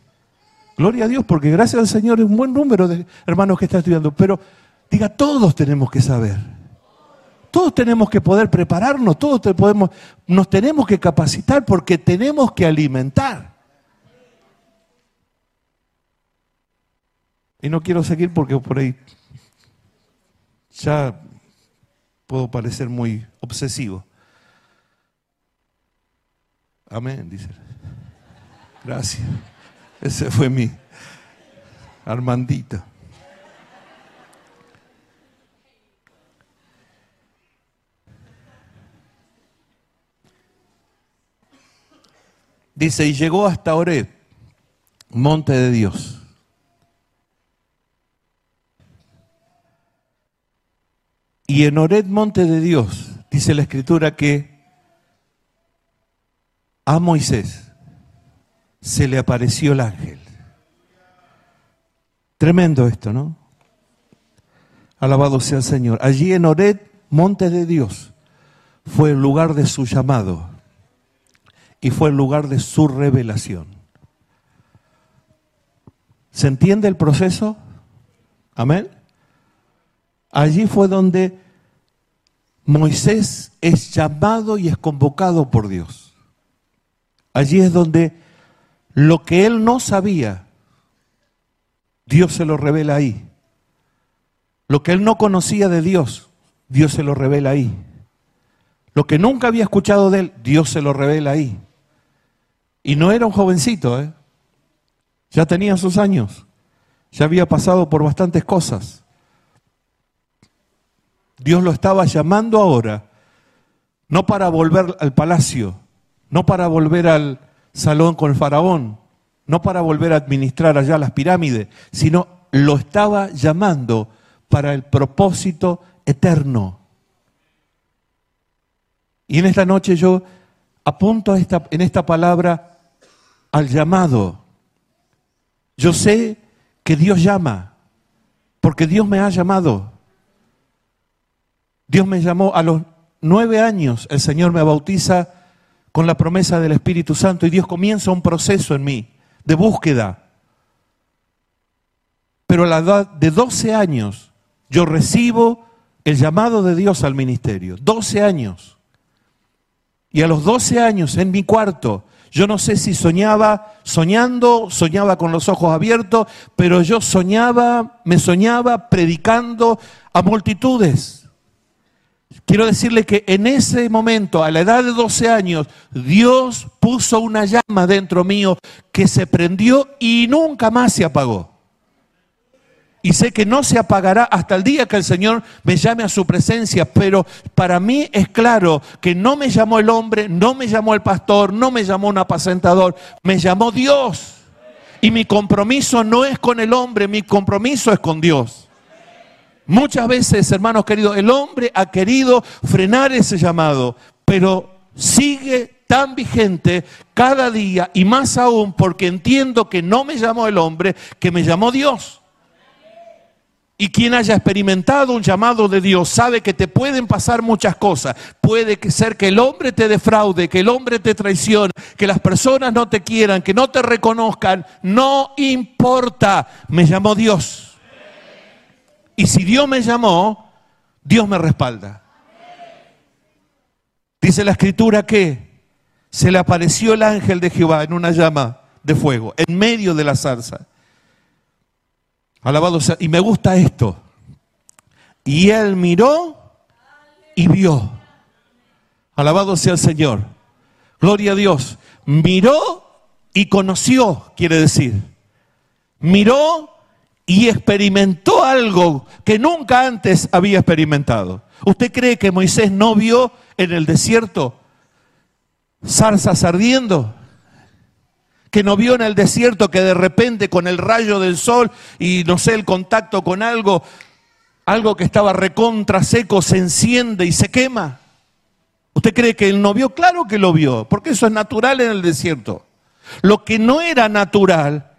Gloria a Dios, porque gracias al Señor es un buen número de hermanos que están estudiando. Pero diga, todos tenemos que saber. Todos tenemos que poder prepararnos, todos podemos, nos tenemos que capacitar porque tenemos que alimentar. Y no quiero seguir porque por ahí ya puedo parecer muy obsesivo. Amén, dice. Gracias. Ese fue mi Armandito. Dice, y llegó hasta Oré, monte de Dios. Y en Ored, monte de Dios, dice la escritura que a Moisés se le apareció el ángel. Tremendo esto, ¿no? Alabado sea el Señor. Allí en Ored, monte de Dios, fue el lugar de su llamado y fue el lugar de su revelación. ¿Se entiende el proceso? Amén. Allí fue donde Moisés es llamado y es convocado por Dios. Allí es donde lo que él no sabía, Dios se lo revela ahí. Lo que él no conocía de Dios, Dios se lo revela ahí. Lo que nunca había escuchado de él, Dios se lo revela ahí. Y no era un jovencito, ¿eh? ya tenía sus años, ya había pasado por bastantes cosas. Dios lo estaba llamando ahora, no para volver al palacio, no para volver al, salón con el faraón, no para volver a administrar allá las pirámides, sino lo estaba llamando para el propósito eterno. Y en esta noche yo apunto en esta palabra al llamado. Yo sé que Dios llama, porque Dios me ha llamado. Dios me llamó a los nueve años, el Señor me bautiza con la promesa del Espíritu Santo y Dios comienza un proceso en mí de búsqueda. Pero a la edad de 12 años yo recibo el llamado de Dios al ministerio. 12 años. Y a los 12 años en mi cuarto, yo no sé si soñaba soñando, soñaba con los ojos abiertos, pero yo soñaba, me soñaba predicando a multitudes. Quiero decirle que en ese momento, a la edad de 12 años, Dios puso una llama dentro mío que se prendió y nunca más se apagó. Y sé que no se apagará hasta el día que el Señor me llame a su presencia, pero para mí es claro que no me llamó el hombre, no me llamó el pastor, no me llamó un apacentador, me llamó Dios. Y mi compromiso no es con el hombre, mi compromiso es con Dios. Muchas veces, hermanos queridos, el hombre ha querido frenar ese llamado, pero sigue tan vigente cada día y más aún porque entiendo que no me llamó el hombre, que me llamó Dios. Y quien haya experimentado un llamado de Dios sabe que te pueden pasar muchas cosas. Puede ser que el hombre te defraude, que el hombre te traicione, que las personas no te quieran, que no te reconozcan. No importa, me llamó Dios. Y si Dios me llamó, Dios me respalda. Dice la escritura que se le apareció el ángel de Jehová en una llama de fuego, en medio de la zarza. Alabado sea. Y me gusta esto. Y él miró y vio. Alabado sea el Señor. Gloria a Dios. Miró y conoció, quiere decir. Miró y experimentó algo que nunca antes había experimentado. ¿Usted cree que Moisés no vio en el desierto zarzas ardiendo? que no vio en el desierto que de repente con el rayo del sol y no sé, el contacto con algo, algo que estaba recontra seco se enciende y se quema. ¿Usted cree que él no vio? Claro que lo vio, porque eso es natural en el desierto. Lo que no era natural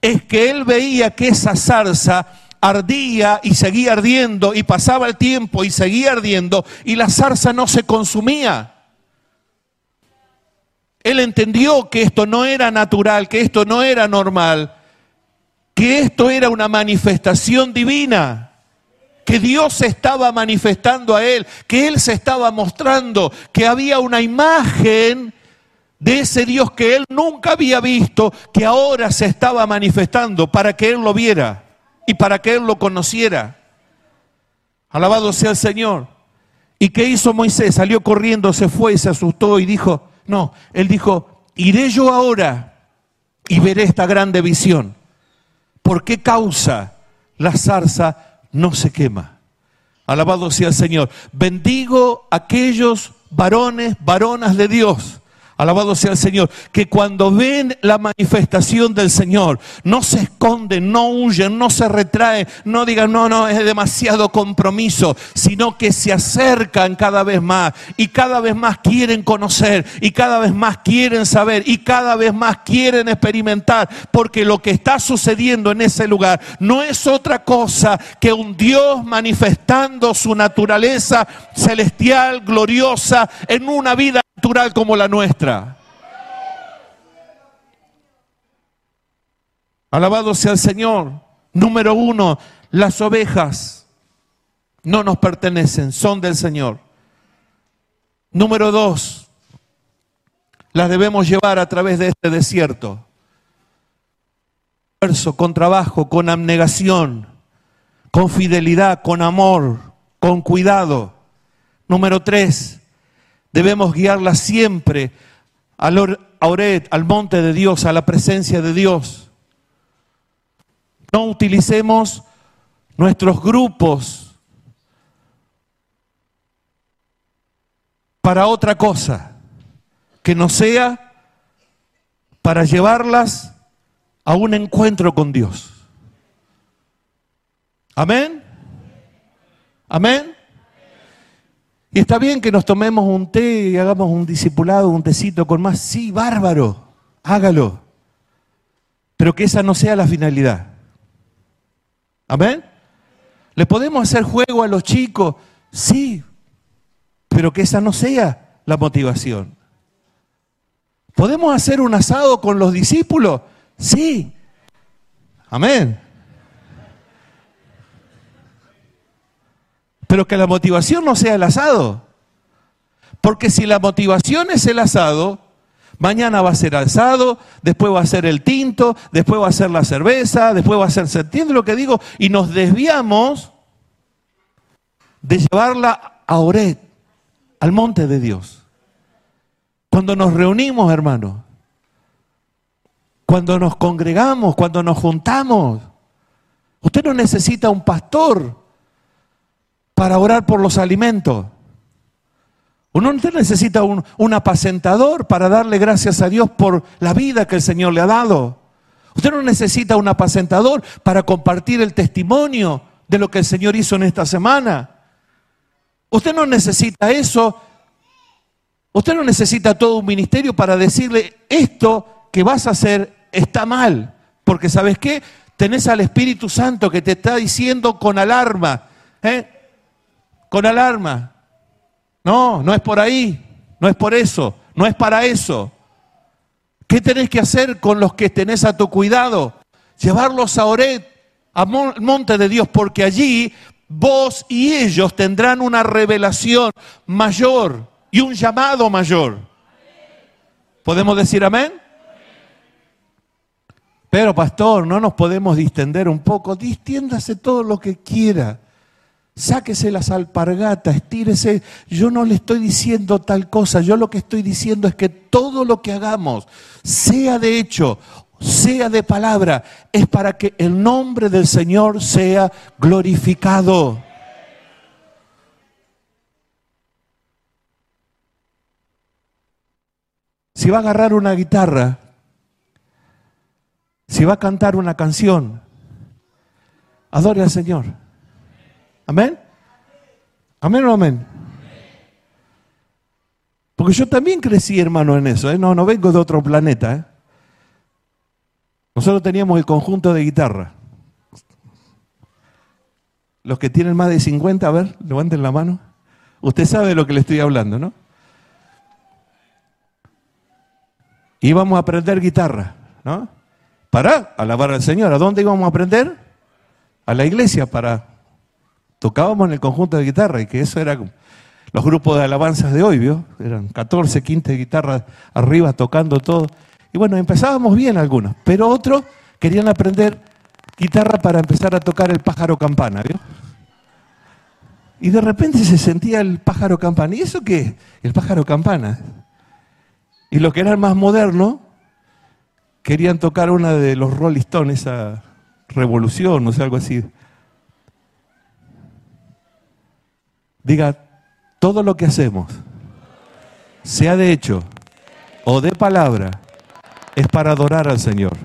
es que él veía que esa zarza ardía y seguía ardiendo y pasaba el tiempo y seguía ardiendo y la zarza no se consumía. Él entendió que esto no era natural, que esto no era normal, que esto era una manifestación divina, que Dios se estaba manifestando a él, que él se estaba mostrando, que había una imagen de ese Dios que él nunca había visto, que ahora se estaba manifestando para que él lo viera y para que él lo conociera. Alabado sea el Señor. ¿Y qué hizo Moisés? Salió corriendo, se fue, se asustó y dijo, no, él dijo, iré yo ahora y veré esta grande visión. ¿Por qué causa la zarza no se quema? Alabado sea el Señor. Bendigo aquellos varones, varonas de Dios Alabado sea el Señor. Que cuando ven la manifestación del Señor, no se esconden, no huyen, no se retraen, no digan, no, no, es demasiado compromiso, sino que se acercan cada vez más y cada vez más quieren conocer y cada vez más quieren saber y cada vez más quieren experimentar, porque lo que está sucediendo en ese lugar no es otra cosa que un Dios manifestando su naturaleza celestial, gloriosa, en una vida natural como la nuestra. Alabado sea el Señor. Número uno, las ovejas no nos pertenecen, son del Señor. Número dos, las debemos llevar a través de este desierto. Con trabajo, con abnegación, con fidelidad, con amor, con cuidado. Número tres, Debemos guiarla siempre al Oret, al monte de Dios, a la presencia de Dios. No utilicemos nuestros grupos para otra cosa que no sea para llevarlas a un encuentro con Dios. Amén. Amén. Y está bien que nos tomemos un té y hagamos un discipulado, un tecito con más. Sí, bárbaro, hágalo. Pero que esa no sea la finalidad. Amén. ¿Le podemos hacer juego a los chicos? Sí, pero que esa no sea la motivación. ¿Podemos hacer un asado con los discípulos? Sí. Amén. Pero que la motivación no sea el asado. Porque si la motivación es el asado, mañana va a ser asado, después va a ser el tinto, después va a ser la cerveza, después va a ser, ¿se entiende lo que digo? Y nos desviamos de llevarla a Oret, al monte de Dios. Cuando nos reunimos, hermanos, cuando nos congregamos, cuando nos juntamos, usted no necesita un pastor para orar por los alimentos. Uno no necesita un, un, apacentador para darle gracias a Dios por la vida que el Señor le ha dado. Usted no necesita un apacentador para compartir el testimonio de lo que el Señor hizo en esta semana. Usted no necesita eso. Usted no necesita todo un ministerio para decirle esto que vas a hacer está mal. Porque sabes qué? Tenés al Espíritu Santo que te está diciendo con alarma. ¿eh? Con alarma. No, no es por ahí. No es por eso. No es para eso. ¿Qué tenés que hacer con los que tenés a tu cuidado? Llevarlos a Oret, a monte de Dios, porque allí vos y ellos tendrán una revelación mayor y un llamado mayor. ¿Podemos decir amén? Pero pastor, no nos podemos distender un poco. Distiéndase todo lo que quiera. Sáquese las alpargatas, estírese. Yo no le estoy diciendo tal cosa. Yo lo que estoy diciendo es que todo lo que hagamos, sea de hecho, sea de palabra, es para que el nombre del Señor sea glorificado. Si va a agarrar una guitarra, si va a cantar una canción, adore al Señor. Amén. Amén o amén. Porque yo también crecí, hermano, en eso. ¿eh? No, no vengo de otro planeta. ¿eh? Nosotros teníamos el conjunto de guitarra. Los que tienen más de 50, a ver, levanten la mano. Usted sabe de lo que le estoy hablando, ¿no? Íbamos a aprender guitarra, ¿no? Para alabar al Señor. ¿A dónde íbamos a aprender? A la iglesia para tocábamos en el conjunto de guitarra y que eso era los grupos de alabanzas de hoy, ¿vio? Eran 14, 15 guitarras arriba tocando todo. Y bueno, empezábamos bien algunos, pero otros querían aprender guitarra para empezar a tocar el pájaro campana, ¿vio? Y de repente se sentía el pájaro campana. ¿Y eso qué? El pájaro campana. Y los que eran más modernos querían tocar una de los Rolling Stones, esa revolución, o sea, algo así. Diga, todo lo que hacemos, sea de hecho o de palabra, es para adorar al Señor.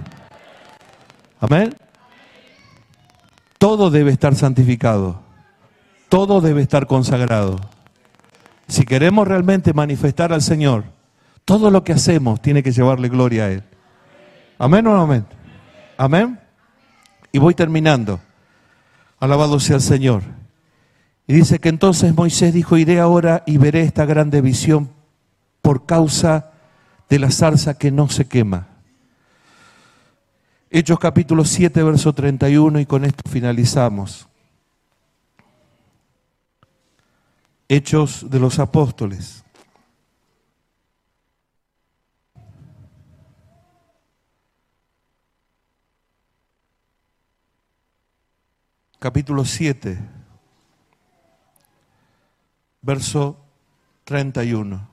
Amén. Todo debe estar santificado. Todo debe estar consagrado. Si queremos realmente manifestar al Señor, todo lo que hacemos tiene que llevarle gloria a Él. Amén o no amén. Amén. Y voy terminando. Alabado sea el Señor. Y dice que entonces Moisés dijo, iré ahora y veré esta grande visión por causa de la zarza que no se quema. Hechos capítulo 7, verso 31 y con esto finalizamos. Hechos de los apóstoles. Capítulo 7 verso 31.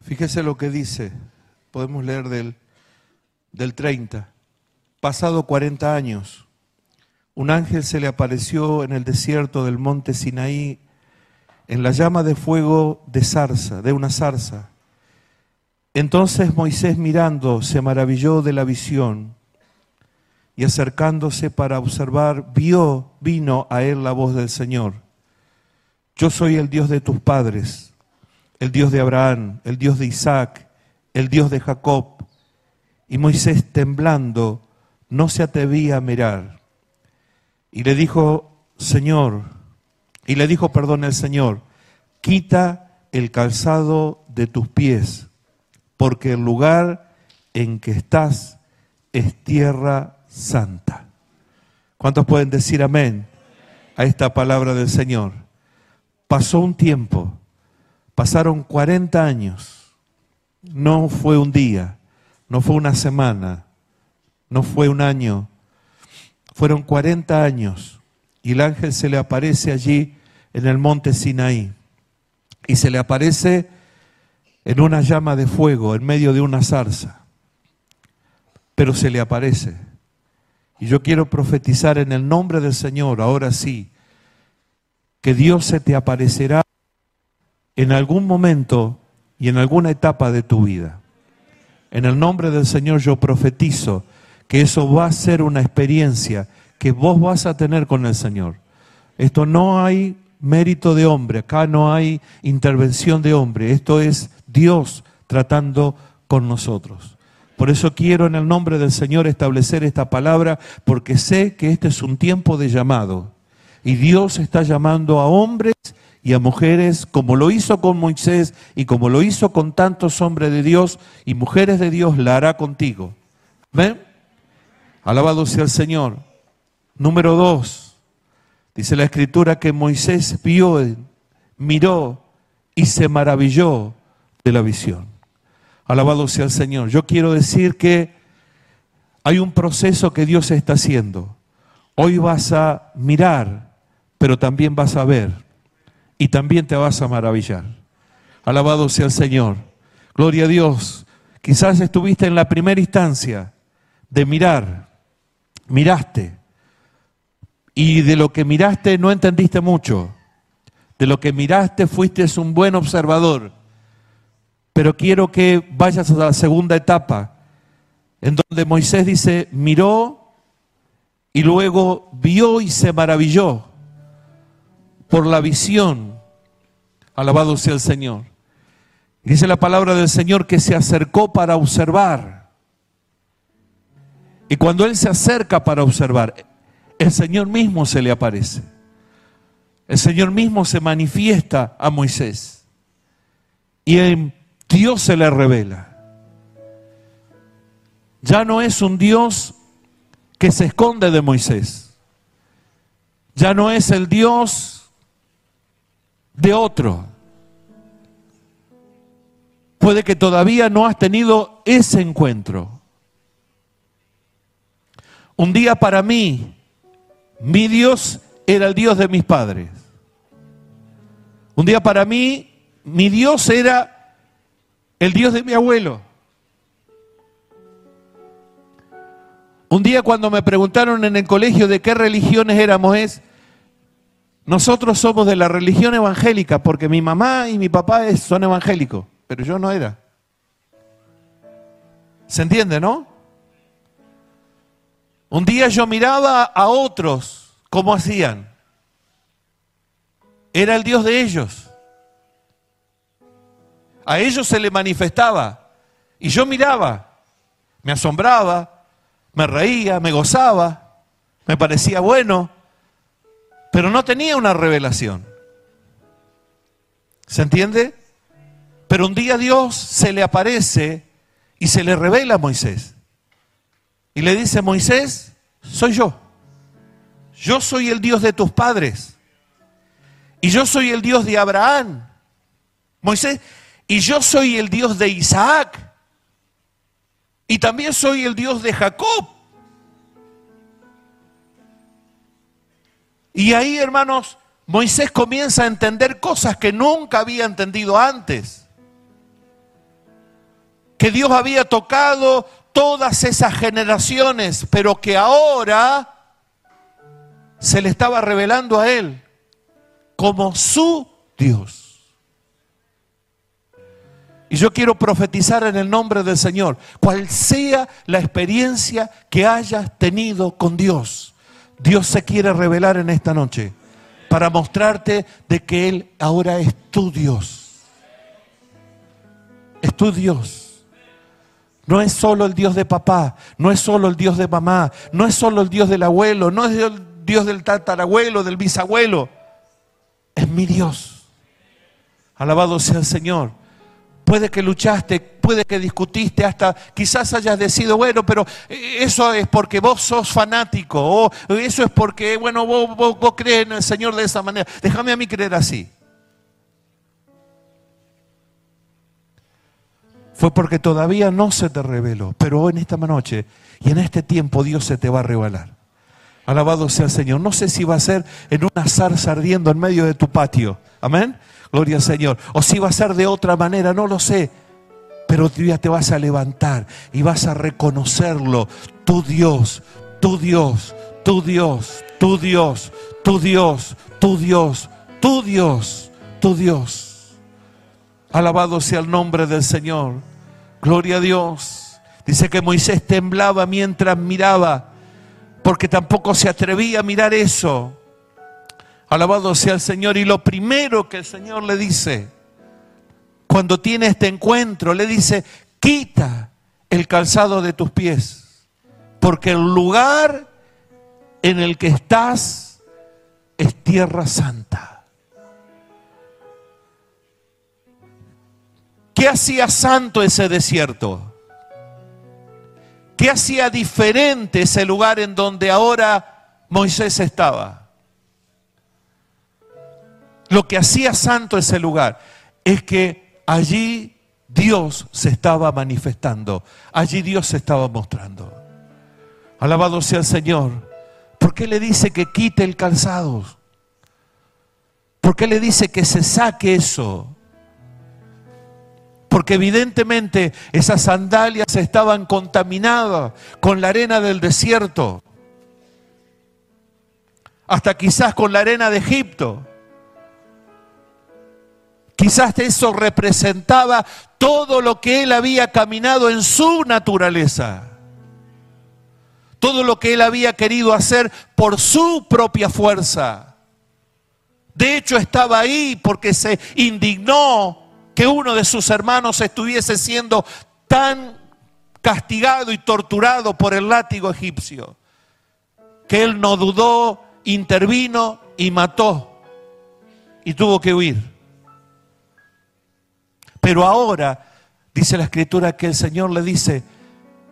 Fíjese lo que dice, podemos leer del, del 30. Pasado 40 años, un ángel se le apareció en el desierto del monte Sinaí en la llama de fuego de zarza, de una zarza. Entonces Moisés mirando se maravilló de la visión y acercándose para observar, vio, vino a él la voz del Señor. Yo soy el Dios de tus padres, el Dios de Abraham, el Dios de Isaac, el Dios de Jacob. Y Moisés temblando no se atrevía a mirar. Y le dijo, Señor, y le dijo, perdón, el Señor, quita el calzado de tus pies, porque el lugar en que estás es tierra santa. ¿Cuántos pueden decir amén a esta palabra del Señor? pasó un tiempo, pasaron 40 años, no fue un día, no fue una semana, no fue un año, fueron 40 años y el ángel se le aparece allí en el monte Sinaí y se le aparece en una llama de fuego, en medio de una zarza, pero se le aparece. Y yo quiero profetizar en el nombre del Señor, ahora sí, que Dios se te aparecerá en algún momento y en alguna etapa de tu vida. En el nombre del Señor yo profetizo que eso va a ser una experiencia que vos vas a tener con el Señor. Esto no hay mérito de hombre, acá no hay intervención de hombre, esto es Dios tratando con nosotros. Por eso quiero en el nombre del Señor establecer esta palabra, porque sé que este es un tiempo de llamado. Y Dios está llamando a hombres y a mujeres, como lo hizo con Moisés y como lo hizo con tantos hombres de Dios y mujeres de Dios, la hará contigo. ¿Ven? Alabado sea el Señor. Número dos, dice la escritura que Moisés vio, miró y se maravilló de la visión. Alabado sea el Señor. Yo quiero decir que hay un proceso que Dios está haciendo. Hoy vas a mirar, pero también vas a ver y también te vas a maravillar. Alabado sea el Señor. Gloria a Dios. Quizás estuviste en la primera instancia de mirar, miraste, y de lo que miraste no entendiste mucho. De lo que miraste fuiste un buen observador pero quiero que vayas a la segunda etapa, en donde Moisés dice, miró y luego vio y se maravilló por la visión. Alabado sea el Señor. Dice la palabra del Señor que se acercó para observar. Y cuando Él se acerca para observar, el Señor mismo se le aparece. El Señor mismo se manifiesta a Moisés. Y en Dios se le revela. Ya no es un Dios que se esconde de Moisés. Ya no es el Dios de otro. Puede que todavía no has tenido ese encuentro. Un día para mí, mi Dios era el Dios de mis padres. Un día para mí, mi Dios era el Dios de mi abuelo. Un día cuando me preguntaron en el colegio de qué religiones éramos es, nosotros somos de la religión evangélica porque mi mamá y mi papá son evangélicos, pero yo no era. ¿Se entiende, no? Un día yo miraba a otros cómo hacían. Era el Dios de ellos. A ellos se le manifestaba. Y yo miraba, me asombraba, me reía, me gozaba, me parecía bueno, pero no tenía una revelación. ¿Se entiende? Pero un día Dios se le aparece y se le revela a Moisés. Y le dice, Moisés, soy yo. Yo soy el Dios de tus padres. Y yo soy el Dios de Abraham. Moisés, y yo soy el Dios de Isaac. Y también soy el Dios de Jacob. Y ahí, hermanos, Moisés comienza a entender cosas que nunca había entendido antes. Que Dios había tocado todas esas generaciones, pero que ahora se le estaba revelando a él como su Dios. Y yo quiero profetizar en el nombre del Señor, cual sea la experiencia que hayas tenido con Dios, Dios se quiere revelar en esta noche para mostrarte de que Él ahora es tu Dios. Es tu Dios. No es solo el Dios de papá, no es solo el Dios de mamá, no es solo el Dios del abuelo, no es el Dios del tatarabuelo, del bisabuelo. Es mi Dios. Alabado sea el Señor. Puede que luchaste, puede que discutiste, hasta quizás hayas decidido, bueno, pero eso es porque vos sos fanático, o eso es porque, bueno, vos, vos, crees en el Señor de esa manera. Déjame a mí creer así. Fue porque todavía no se te reveló. Pero hoy en esta noche y en este tiempo Dios se te va a revelar. Alabado sea el Señor. No sé si va a ser en una zarza ardiendo en medio de tu patio. Amén. Gloria al Señor. O si va a ser de otra manera, no lo sé. Pero tú te vas a levantar y vas a reconocerlo. Tu Dios, tu Dios, tu Dios, tu Dios, tu Dios, tu Dios, tu Dios, tu Dios. Alabado sea el nombre del Señor. Gloria a Dios. Dice que Moisés temblaba mientras miraba, porque tampoco se atrevía a mirar eso. Alabado sea el Señor. Y lo primero que el Señor le dice, cuando tiene este encuentro, le dice, quita el calzado de tus pies, porque el lugar en el que estás es tierra santa. ¿Qué hacía santo ese desierto? ¿Qué hacía diferente ese lugar en donde ahora Moisés estaba? Lo que hacía santo ese lugar es que allí Dios se estaba manifestando, allí Dios se estaba mostrando. Alabado sea el Señor. ¿Por qué le dice que quite el calzado? ¿Por qué le dice que se saque eso? Porque evidentemente esas sandalias estaban contaminadas con la arena del desierto, hasta quizás con la arena de Egipto. Quizás eso representaba todo lo que él había caminado en su naturaleza. Todo lo que él había querido hacer por su propia fuerza. De hecho estaba ahí porque se indignó que uno de sus hermanos estuviese siendo tan castigado y torturado por el látigo egipcio, que él no dudó, intervino y mató y tuvo que huir. Pero ahora, dice la escritura, que el Señor le dice,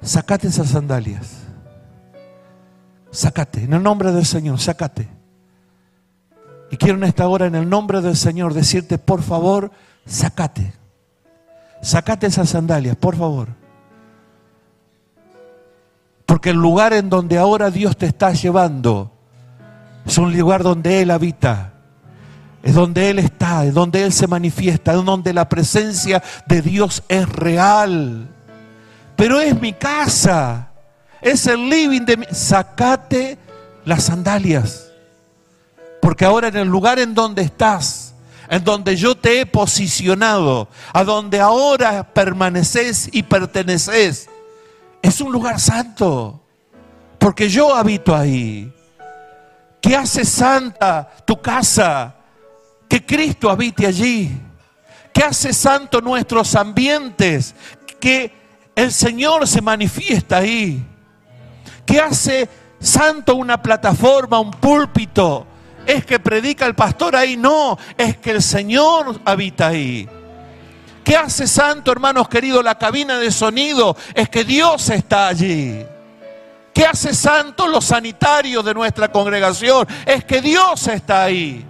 sacate esas sandalias. Sácate, en el nombre del Señor, sácate. Y quiero en esta hora, en el nombre del Señor, decirte, por favor, sácate. Sácate esas sandalias, por favor. Porque el lugar en donde ahora Dios te está llevando es un lugar donde Él habita es donde Él está, es donde Él se manifiesta, es donde la presencia de Dios es real. Pero es mi casa, es el living de mi... Sacate las sandalias, porque ahora en el lugar en donde estás, en donde yo te he posicionado, a donde ahora permaneces y perteneces, es un lugar santo, porque yo habito ahí. ¿Qué hace santa tu casa? que Cristo habite allí, que hace santo nuestros ambientes, que el Señor se manifiesta ahí, que hace santo una plataforma, un púlpito. Es que predica el pastor ahí, no, es que el Señor habita ahí. ¿Qué hace santo, hermanos queridos, la cabina de sonido? Es que Dios está allí. ¿Qué hace santo los sanitarios de nuestra congregación? Es que Dios está ahí.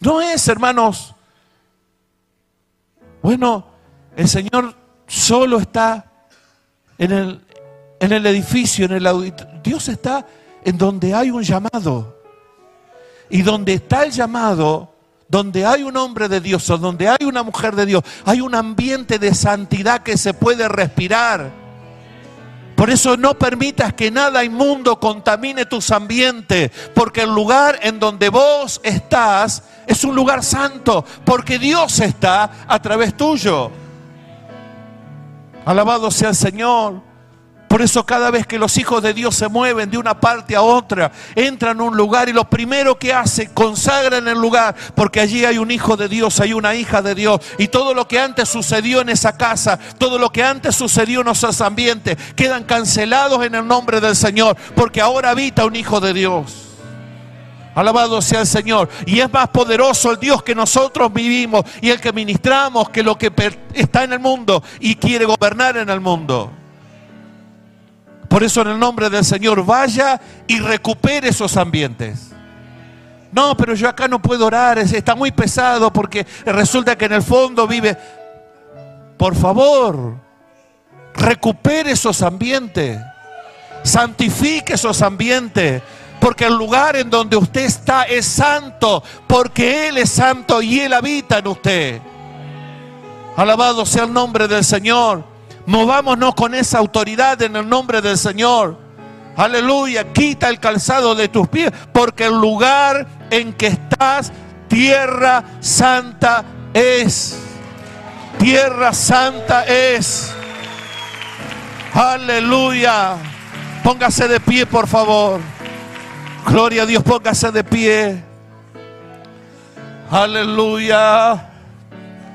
No es, hermanos. Bueno, el Señor solo está en el, en el edificio, en el auditorio. Dios está en donde hay un llamado. Y donde está el llamado, donde hay un hombre de Dios o donde hay una mujer de Dios, hay un ambiente de santidad que se puede respirar. Por eso no permitas que nada inmundo contamine tus ambientes, porque el lugar en donde vos estás es un lugar santo, porque Dios está a través tuyo. Alabado sea el Señor. Por eso cada vez que los hijos de Dios se mueven de una parte a otra, entran a un lugar y lo primero que hacen, consagran el lugar, porque allí hay un hijo de Dios, hay una hija de Dios. Y todo lo que antes sucedió en esa casa, todo lo que antes sucedió en esos ambientes, quedan cancelados en el nombre del Señor, porque ahora habita un hijo de Dios. Alabado sea el Señor. Y es más poderoso el Dios que nosotros vivimos y el que ministramos que lo que está en el mundo y quiere gobernar en el mundo. Por eso en el nombre del Señor vaya y recupere esos ambientes. No, pero yo acá no puedo orar, está muy pesado porque resulta que en el fondo vive. Por favor, recupere esos ambientes, santifique esos ambientes, porque el lugar en donde usted está es santo, porque Él es santo y Él habita en usted. Alabado sea el nombre del Señor. Movámonos con esa autoridad en el nombre del Señor. Aleluya, quita el calzado de tus pies, porque el lugar en que estás, tierra santa es. Tierra santa es. Aleluya. Póngase de pie, por favor. Gloria a Dios, póngase de pie. Aleluya.